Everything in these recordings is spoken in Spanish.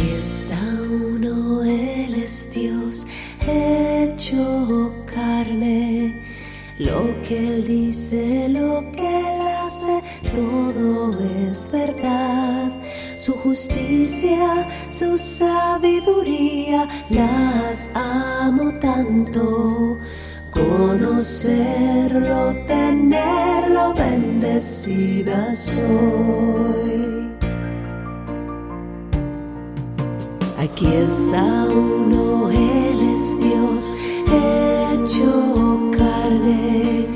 está uno, Él es Dios hecho carne. Lo que Él dice, lo que Él hace, todo es verdad. Su justicia, su sabiduría, las amo tanto. Conocerlo, tenerlo, bendecida soy. Aquí está uno, Él es Dios hecho carne.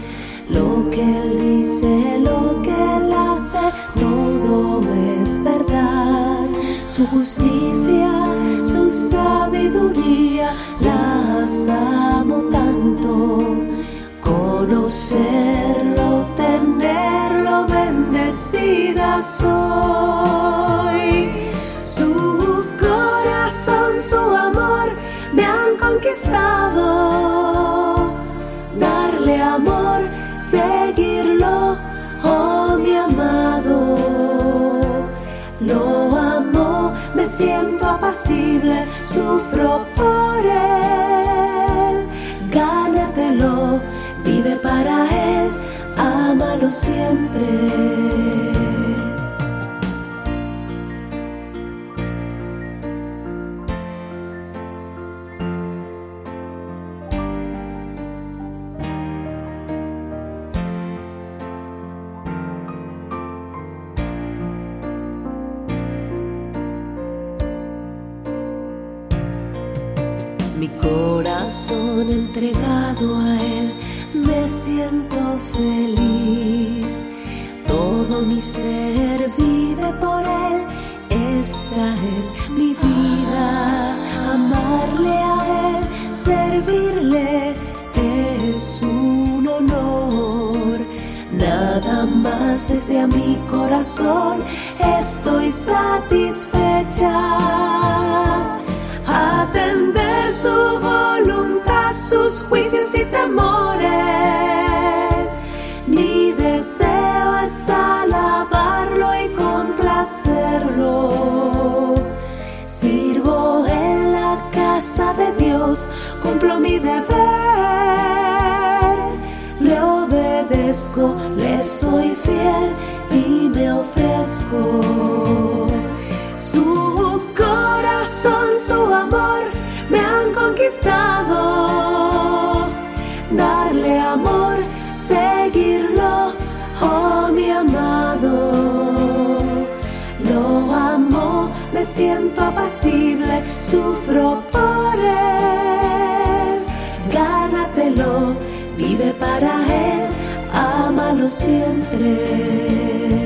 Lo que Él dice, lo que Él hace, todo es verdad. Su justicia, su sabiduría, las amo tanto. Conocerlo, tenerlo, bendecida soy. Su amor me han conquistado. Darle amor, seguirlo, oh mi amado. Lo amo, me siento apacible, sufro por él. Gánatelo, vive para él, ámalo siempre. Mi corazón entregado a Él, me siento feliz. Todo mi ser vive por Él, esta es mi vida. Amarle a Él, servirle es un honor. Nada más desea mi corazón, estoy satisfecha Sirvo en la casa de Dios, cumplo mi deber. Le obedezco, le soy fiel y me ofrezco. Su corazón, su amor me han conquistado. Siento apacible, sufro por él. Gánatelo, vive para él, ámalo siempre.